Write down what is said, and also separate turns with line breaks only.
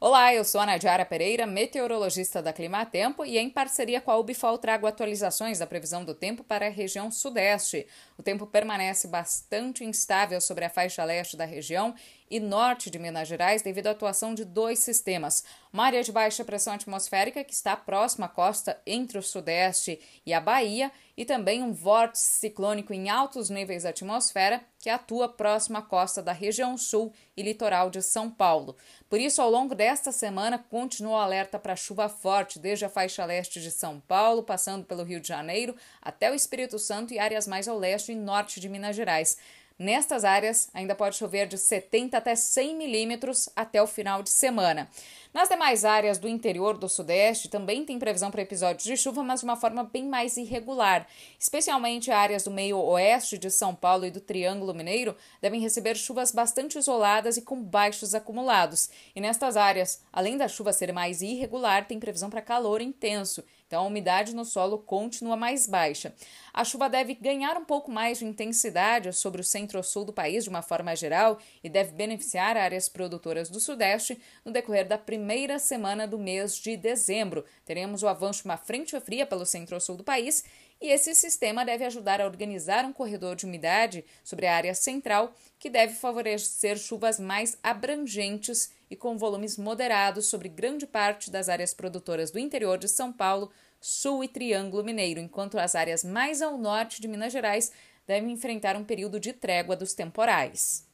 Olá, eu sou a Nadiara Pereira, meteorologista da Climatempo e em parceria com a Ubifol trago atualizações da previsão do tempo para a região sudeste. O tempo permanece bastante instável sobre a faixa leste da região e norte de Minas Gerais devido à atuação de dois sistemas. Uma área de baixa pressão atmosférica que está próxima à costa entre o sudeste e a Bahia e também um vórtice ciclônico em altos níveis da atmosfera que atua próximo à costa da região sul e litoral de São Paulo. Por isso, ao longo desta semana, continua o alerta para chuva forte, desde a faixa leste de São Paulo, passando pelo Rio de Janeiro, até o Espírito Santo e áreas mais ao leste e norte de Minas Gerais. Nestas áreas, ainda pode chover de 70 até 100 milímetros até o final de semana. Nas demais áreas do interior do Sudeste, também tem previsão para episódios de chuva, mas de uma forma bem mais irregular. Especialmente áreas do meio oeste de São Paulo e do Triângulo Mineiro devem receber chuvas bastante isoladas e com baixos acumulados. E nestas áreas, além da chuva ser mais irregular, tem previsão para calor intenso então, a umidade no solo continua mais baixa. A chuva deve ganhar um pouco mais de intensidade sobre o centro-sul do país de uma forma geral e deve beneficiar áreas produtoras do Sudeste no decorrer da primeira semana do mês de dezembro. Teremos o avanço de uma frente fria pelo centro-sul do país e esse sistema deve ajudar a organizar um corredor de umidade sobre a área central, que deve favorecer chuvas mais abrangentes e com volumes moderados sobre grande parte das áreas produtoras do interior de São Paulo, Sul e Triângulo Mineiro, enquanto as áreas mais ao norte de Minas Gerais devem enfrentar um período de trégua dos temporais.